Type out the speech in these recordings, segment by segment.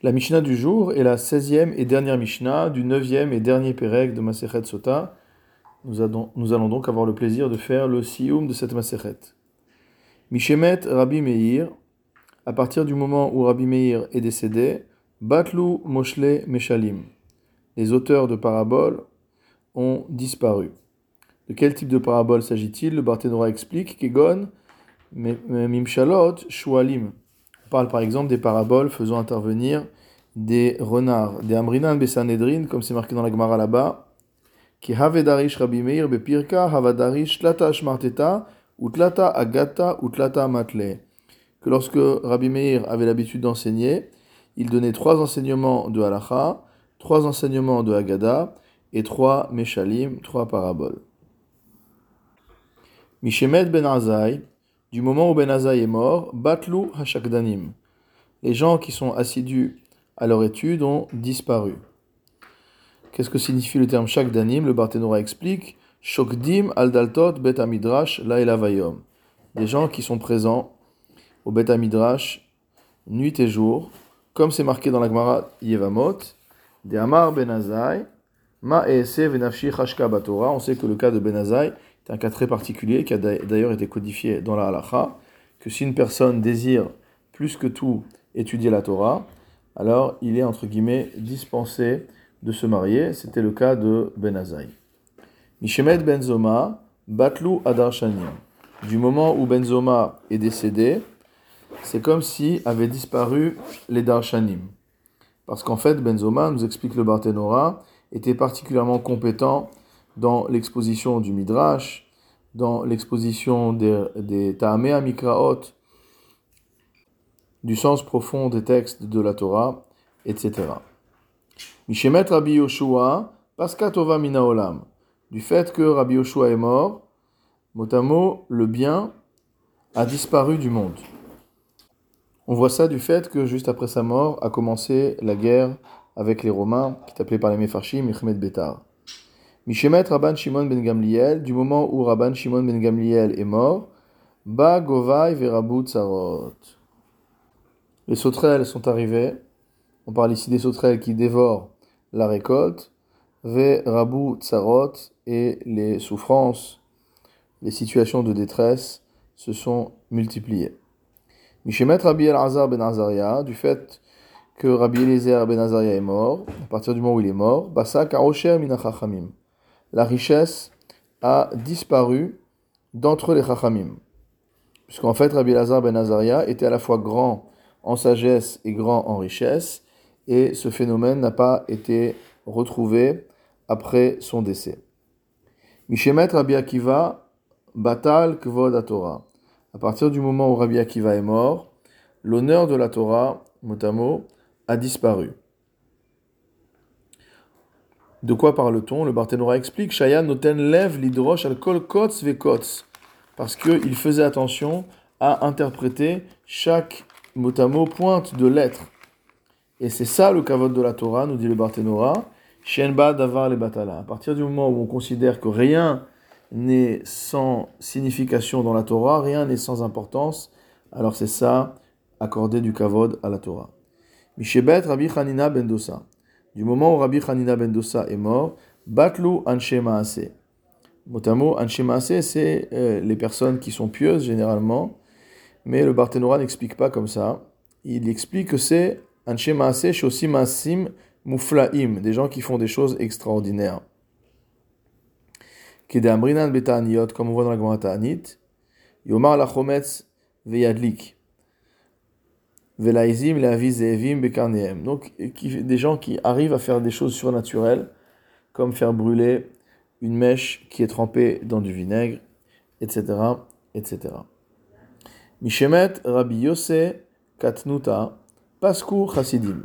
La Mishnah du jour est la 16e et dernière Mishnah du 9e et dernier Pérec de Masechet Sota. Nous, allons donc avoir le plaisir de faire le Sioum de cette Masechet. Mishemet Rabbi Meir, à partir du moment où Rabbi Meir est décédé, Batlu Moshle Meshalim. Les auteurs de paraboles ont disparu. De quel type de parabole s'agit-il? Le Barthénora explique Kegon Mimshalot Shualim parle par exemple des paraboles faisant intervenir des renards, des amrinan besanedrin, comme c'est marqué dans la Gemara là-bas, qui havedarish. Que lorsque Rabbi Meir avait l'habitude d'enseigner, il donnait trois enseignements de halacha, trois enseignements de Haggadah et trois meshalim, trois paraboles. Ben du moment où Ben Azaï est mort, Batlu Hashakdanim. Les gens qui sont assidus à leur étude ont disparu. Qu'est-ce que signifie le terme Shakdanim Le Barthénora explique Shokdim al daltot bet amidrash vayom. Des gens qui sont présents au bet amidrash nuit et jour, comme c'est marqué dans la Gemara Yevamot, de Amar Ben Azaï, Ma venafshi chashka batora. On sait que le cas de Ben Azaï c'est un cas très particulier qui a d'ailleurs été codifié dans la halacha, que si une personne désire plus que tout étudier la Torah, alors il est entre guillemets dispensé de se marier. C'était le cas de Ben Azaï. Mishemet Ben Zoma, Batlu Adar Du moment où Ben Zoma est décédé, c'est comme si avaient disparu les Darshanim. Parce qu'en fait, Ben Zoma, nous explique le Barthénora, était particulièrement compétent dans l'exposition du Midrash, dans l'exposition des, des Ta'amea Mikraot, du sens profond des textes de la Torah, etc. Mishemet Rabbi Yoshua, Paskatova Minaolam, du fait que Rabbi Yoshua est mort, motamo, le bien a disparu du monde. On voit ça du fait que juste après sa mort a commencé la guerre avec les Romains, qui est appelée par les Mefarshim Mechmed Betar. Mishemet Rabban Shimon ben Gamliel, du moment où Rabban Shimon ben Gamliel est mort, Ba Govai Verabu Tsarot. Les sauterelles sont arrivées. On parle ici des sauterelles qui dévorent la récolte. Verabu Tsarot et les souffrances, les situations de détresse se sont multipliées. Mishemet Rabbi El-Azar ben Azaria, du fait que Rabbi Eliezer ben Azaria est mort, à partir du moment où il est mort, Basa Karosher Minachachamim la richesse a disparu d'entre les Chachamim. Puisqu'en fait, Rabbi Lazar ben Azaria était à la fois grand en sagesse et grand en richesse, et ce phénomène n'a pas été retrouvé après son décès. Mishemet Rabbi Akiva, Batal Kvod Torah. À partir du moment où Rabbi Akiva est mort, l'honneur de la Torah, motamo, a disparu. De quoi parle-t-on? Le Barthénora explique Shayan noten lève l'hydroche al kol kotz ve kotz. Parce qu'il faisait attention à interpréter chaque mot à mot pointe de lettres. Et c'est ça le kavod de la Torah, nous dit le Barthénora. Shenba davar le batala. À partir du moment où on considère que rien n'est sans signification dans la Torah, rien n'est sans importance, alors c'est ça, accorder du kavod à la Torah. Mishebet Rabbi Hanina ben Dosa du moment où Rabbi Hanina ben Dosa est mort, Batlu Anshe Maase. Motamo, Anshe Maase, c'est euh, les personnes qui sont pieuses généralement, mais le Barthénora n'explique pas comme ça. Il explique que c'est Anshe Maase, Shosi Maasim Muflaim, des gens qui font des choses extraordinaires. Kede Amrinan Betaniot, comme on voit dans la Gemara Yomar Lachometz Veyadlik. Velaizim, Zeevim, Bekarneem. Donc, des gens qui arrivent à faire des choses surnaturelles, comme faire brûler une mèche qui est trempée dans du vinaigre, etc. etc. Mishemet Rabbi Yose Katnuta Pasku Chasidim.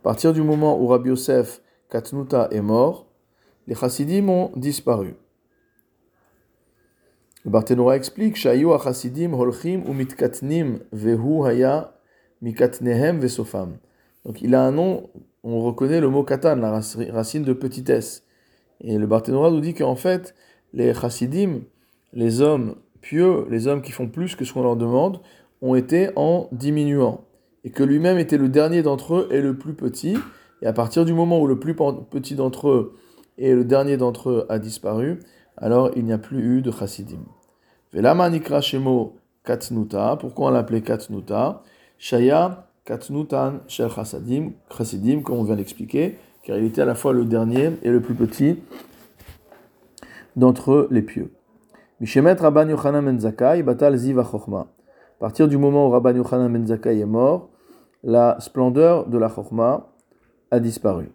À partir du moment où Rabbi Yosef Katnuta est mort, les Chassidim ont disparu. Le Barthénora explique Shayu achasidim holchim umitkatnim vehu haya mikatnehem vesofam. Donc il a un nom, on reconnaît le mot katan, la racine de petitesse. Et le Barthénora nous dit qu'en fait, les chassidim, les hommes pieux, les hommes qui font plus que ce qu'on leur demande, ont été en diminuant. et que lui-même était le dernier d'entre eux et le plus petit. Et à partir du moment où le plus petit d'entre eux et le dernier d'entre eux a disparu, alors il n'y a plus eu de chassidim. Velama nikra shemo katnuta, pourquoi on l'appelait katnuta? Shaya katnutan shel chassidim, chassidim, comme on vient d'expliquer, car il était à la fois le dernier et le plus petit d'entre les pieux. Mishemet Rabban Yochanan Ben batal ziva chokhma. À partir du moment où Rabban Yochanan Ben est mort, la splendeur de la chokhma a disparu.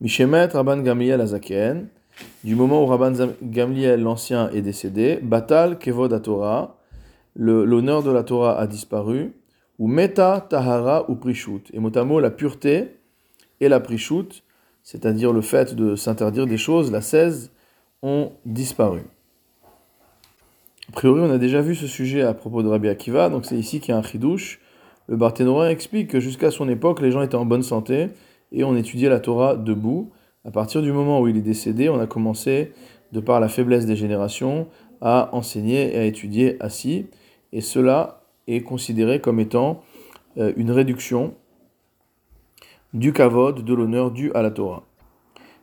Mishemet Rabban Gamliel Azaken, du moment où Rabban Gamliel l'ancien est décédé, Batal Kevod Torah, l'honneur de la Torah a disparu, ou Meta Tahara ou Prishut. Et motamo, la pureté et la Prishut, c'est-à-dire le fait de s'interdire des choses, la 16, ont disparu. A priori, on a déjà vu ce sujet à propos de Rabbi Akiva, donc c'est ici qu'il y a un chidouche. Le Barthénorin explique que jusqu'à son époque, les gens étaient en bonne santé et on étudiait la Torah debout. À partir du moment où il est décédé, on a commencé, de par la faiblesse des générations, à enseigner et à étudier assis. Et cela est considéré comme étant euh, une réduction du kavod, de l'honneur dû à la Torah.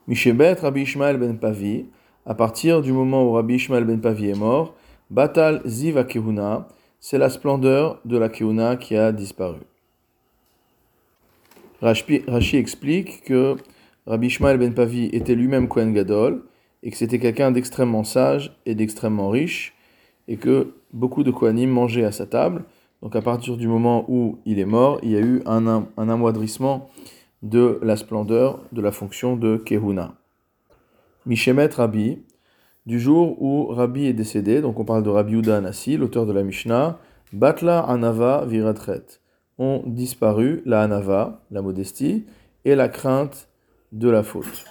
Mishebet Rabbi Ishmael ben Pavi, à partir du moment où Rabbi Ishmael ben Pavi est mort, Batal Ziva Kehuna, c'est la splendeur de la Kehuna qui a disparu. Rashi explique que Rabbi Ishmael ben Pavi était lui-même Kohen Gadol et que c'était quelqu'un d'extrêmement sage et d'extrêmement riche et que beaucoup de Kohanim mangeaient à sa table. Donc à partir du moment où il est mort, il y a eu un, un amoindrissement de la splendeur de la fonction de Kehuna. Mishemet Rabbi, du jour où Rabbi est décédé, donc on parle de Rabbi Uda Anassi, l'auteur de la Mishnah, Batla Anava Viratret, ont disparu la Anava, la modestie, et la crainte de la faute.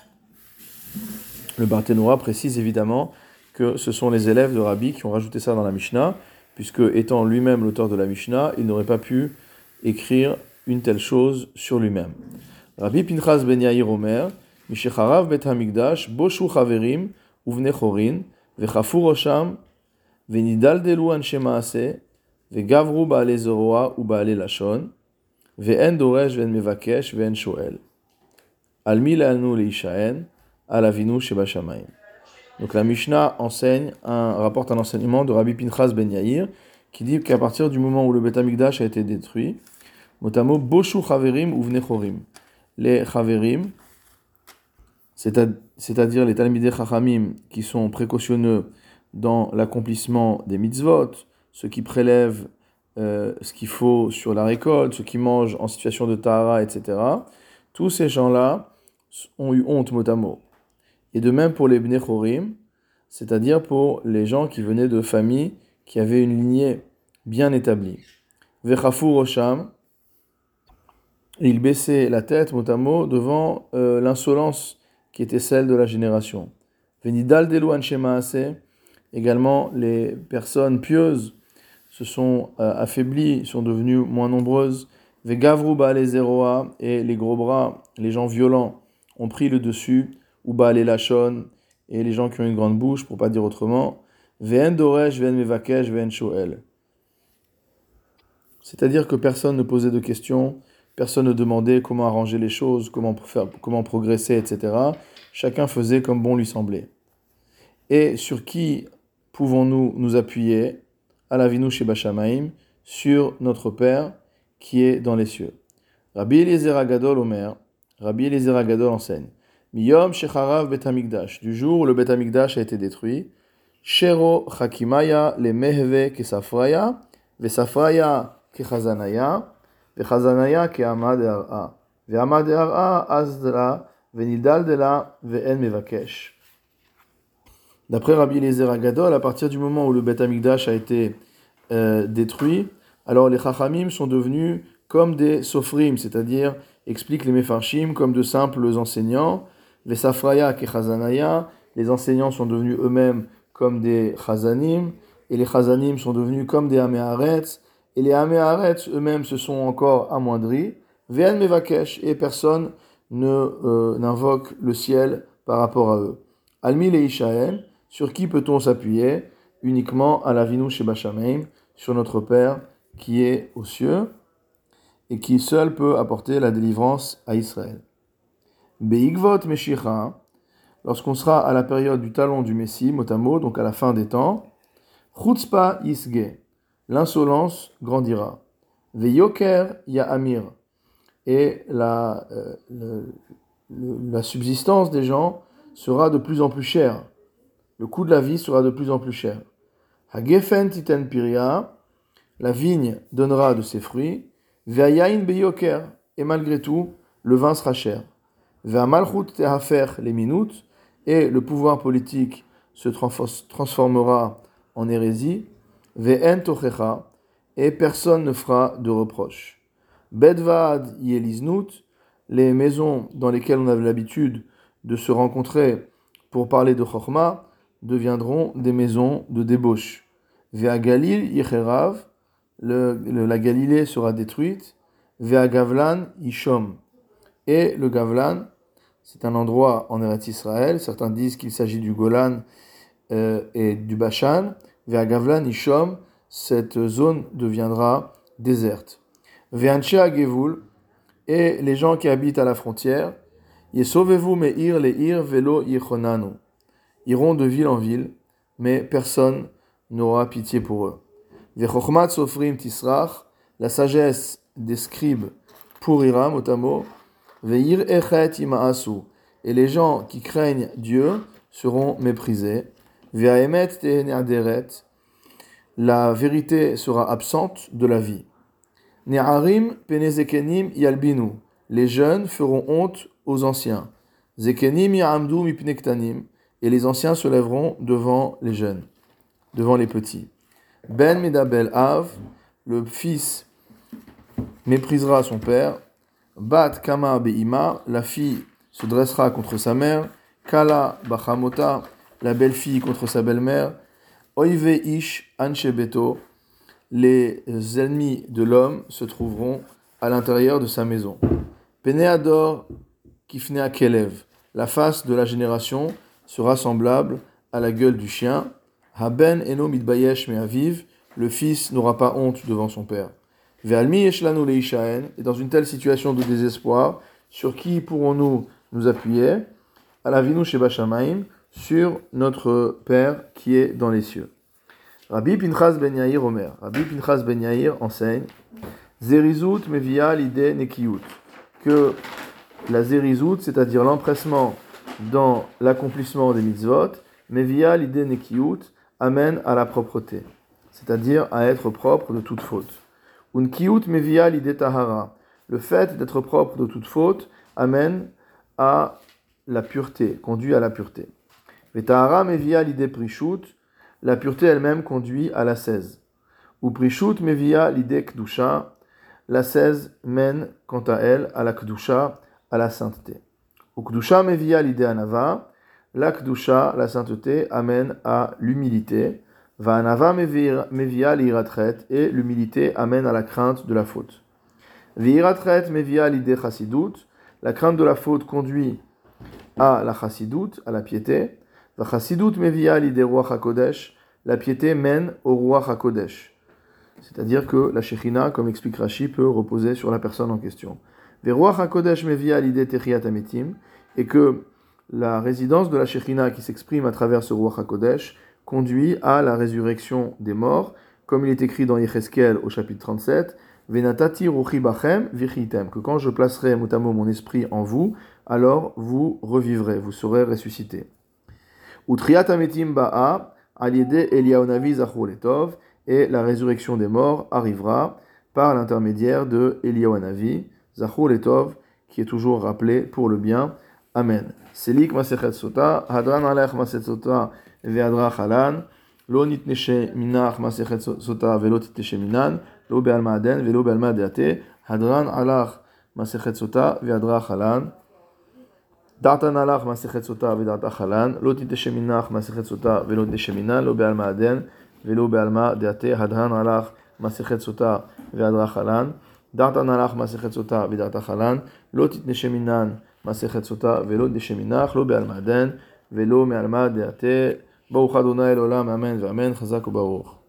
Le Barthénois précise évidemment que ce sont les élèves de Rabbi qui ont rajouté ça dans la Mishnah, puisque étant lui-même l'auteur de la Mishnah, il n'aurait pas pu écrire une telle chose sur lui-même. Rabbi Pinchas ben Yair Omer, Mishecharav bet Hamikdash, Boshu Chaverim, Uvne Chorin, Vechafu Rosham, Venidaldelu Anshe Maase, Vegavru Baale Zoroa ou Baale Lashon, Ve'en Doresh Ve'en Mevakesh Ve'en Shoel. Almi Le'anu Le'ishaen, Alavinu Sheba Shamayim. Donc la Mishnah enseigne, un, rapporte un enseignement de Rabbi Pinchas ben Yair, qui dit qu'à partir du moment où le Bet Hamikdash a été détruit, motamo Boshu Chaverim Uvne Chorim les Chaverim, c'est-à-dire les Talmidei Chachamim qui sont précautionneux dans l'accomplissement des mitzvot, ceux qui prélèvent euh, ce qu'il faut sur la récolte, ceux qui mangent en situation de tahara, etc. Tous ces gens-là ont eu honte mot à mot. Et de même pour les Bnei Chorim, c'est-à-dire pour les gens qui venaient de familles qui avaient une lignée bien établie. Vechafu Rosham, il baissait la tête mot à mot devant euh, l'insolence qui était celle de la génération. Venidal également les personnes pieuses se sont euh, affaiblies, sont devenues moins nombreuses. Vegavruba les et les gros bras, les gens violents ont pris le dessus. Uba les lachon et les gens qui ont une grande bouche, pour pas dire autrement. Ven doresh, ven mevakesh, ven shoel. C'est-à-dire que personne ne posait de questions, Personne ne demandait comment arranger les choses, comment, comment progresser, etc. Chacun faisait comme bon lui semblait. Et sur qui pouvons-nous nous appuyer? À la vinou chez Bachamaim, sur notre Père qui est dans les cieux. Rabbi Eliezer Agadol Omer, Rabbi Eliezer Agadol enseigne Miyom Shecharav Betamikdash, du jour où le Betamikdash a été détruit, Shero Chakimaya le Mehve Kesafraya, Vesafraya Kechazanaya, D'après Rabbi Eliezer Agadol, à partir du moment où le Beth Amikdash a été euh, détruit, alors les Chachamim sont devenus comme des Sofrim, c'est-à-dire, expliquent les Mefarshim, comme de simples enseignants. Les Safraya Kechazanaya, les enseignants sont devenus eux-mêmes comme des Chazanim, et les Chazanim sont devenus comme des Améharetz, et les Améharetz eux-mêmes se sont encore amoindris. Ve'en mevakesh, et personne ne euh, n'invoque le ciel par rapport à eux. Almi et Ishaël, sur qui peut-on s'appuyer Uniquement à la Bachameim, sur notre Père qui est aux cieux et qui seul peut apporter la délivrance à Israël? Beigvot Meshicha, lorsqu'on sera à la période du talon du Messie, motamo, donc à la fin des temps, Chutzpa Isge, l'insolence grandira. Veyoker Ya'amir, et la, euh, la subsistance des gens sera de plus en plus chère. Le coût de la vie sera de plus en plus cher. Hagefen Titen Piria, la vigne donnera de ses fruits. Ve'ayain Beyoker, et malgré tout, le vin sera cher. Les minutes, et le pouvoir politique se transformera en hérésie. Ve'en Tochecha, et personne ne fera de reproche. Bedvad Yeliznut, les maisons dans lesquelles on avait l'habitude de se rencontrer pour parler de Chorma deviendront des maisons de débauche. Vea Galil la Galilée sera détruite. Vea Gavlan Ishom. Et le Gavlan, c'est un endroit en Eretz Israël. Certains disent qu'il s'agit du Golan euh, et du Bashan. Vea Gavlan Ishom, cette zone deviendra déserte. Veanchea Gevul, et les gens qui habitent à la frontière, Yesovez-vous meir les ir velo iront de ville en ville, mais personne n'aura pitié pour eux. Vechochmat sofrim tisrach, la sagesse des scribes pourrira, motamo, veir echet imaasu, et les gens qui craignent Dieu seront méprisés. La vérité sera absente de la vie. Ne'arim penezekenim yalbinu. Les jeunes feront honte aux anciens. Zekenim mipnektanim. Et les anciens se lèveront devant les jeunes, devant les petits. Ben medabel av. Le fils méprisera son père. Bat kama be'ima. La fille se dressera contre sa mère. Kala bachamota. La belle-fille contre sa belle-mère. Oive ish anchebeto les ennemis de l'homme se trouveront à l'intérieur de sa maison. Peneador kifnea kelev, la face de la génération sera semblable à la gueule du chien. Haben eno mitbayesh aviv, le fils n'aura pas honte devant son père. Et dans une telle situation de désespoir, sur qui pourrons-nous nous appuyer? Alavinu sheba sur notre Père qui est dans les cieux. Rabbi Pinchas Ben Yair Omer. Rabbi Pinchas Ben Yair enseigne Zerizut mevia l'idée nekiyut. Que la zerizut, c'est-à-dire l'empressement dans l'accomplissement des mitzvot, mevia l'idée nekiyut, amène à la propreté, c'est-à-dire à être propre de toute faute. Le fait d'être propre de toute faute amène à la pureté, conduit à la pureté. Tahara mevia l'idée prishut la pureté elle-même conduit à la 16. Ou prishut mevia l'idée kdusha, la 16 mène quant à elle à la kdusha, à la sainteté. Ou kdusha mevia l'idée anava, la kdusha, la sainteté, amène à l'humilité. Va anava mevia l'iratret, et l'humilité amène à la crainte de la faute. Viratret mevia l'idée chassidut, la crainte de la faute conduit à la chassidut, à la piété. Chassidut mevia l'idée roi hakodesh, la piété mène au roi hakodesh. C'est-à-dire que la Shekhinah, comme explique Rashi, peut reposer sur la personne en question. Roi hakodesh mevia l'idée techiat ametim, et que la résidence de la Shekhinah qui s'exprime à travers ce roi hakodesh conduit à la résurrection des morts, comme il est écrit dans Yecheskel au chapitre 37, Venatati ruchi bachem vichitem, que quand je placerai motamo mon esprit en vous, alors vous revivrez, vous serez ressuscités. Utriat ba'a, aliede Eliaonavi Letov, et la résurrection des morts arrivera par l'intermédiaire de Eliaonavi Letov, qui est toujours rappelé pour le bien. Amen. Selik Masechet Sota, Hadran Alech Maset Sota, והדרך עלן, לא נתנשה מנח מסכת סוטה ולא תתנשה מנן, לא בעלמא עדן ולא בעלמא דעתה, הדרן עלך מסכת סוטה והדרך עלן. דעתן הלך מסכת סוטה ודעת חלן, לא תתשא מנח מסכת סוטה ולא תתשא מנן, לא בעלמא עדן ולא בעלמא דעתה, הדהן הלך מסכת סוטה והדרה חלן, דעתן הלך מסכת סוטה ודעת חלן, לא תתנשא מנן מסכת סוטה ולא תתנשא מנח, לא בעלמא עדן ולא מעלמא דעתה, ברוך אדוני לעולם אמן ואמן, חזק וברוך.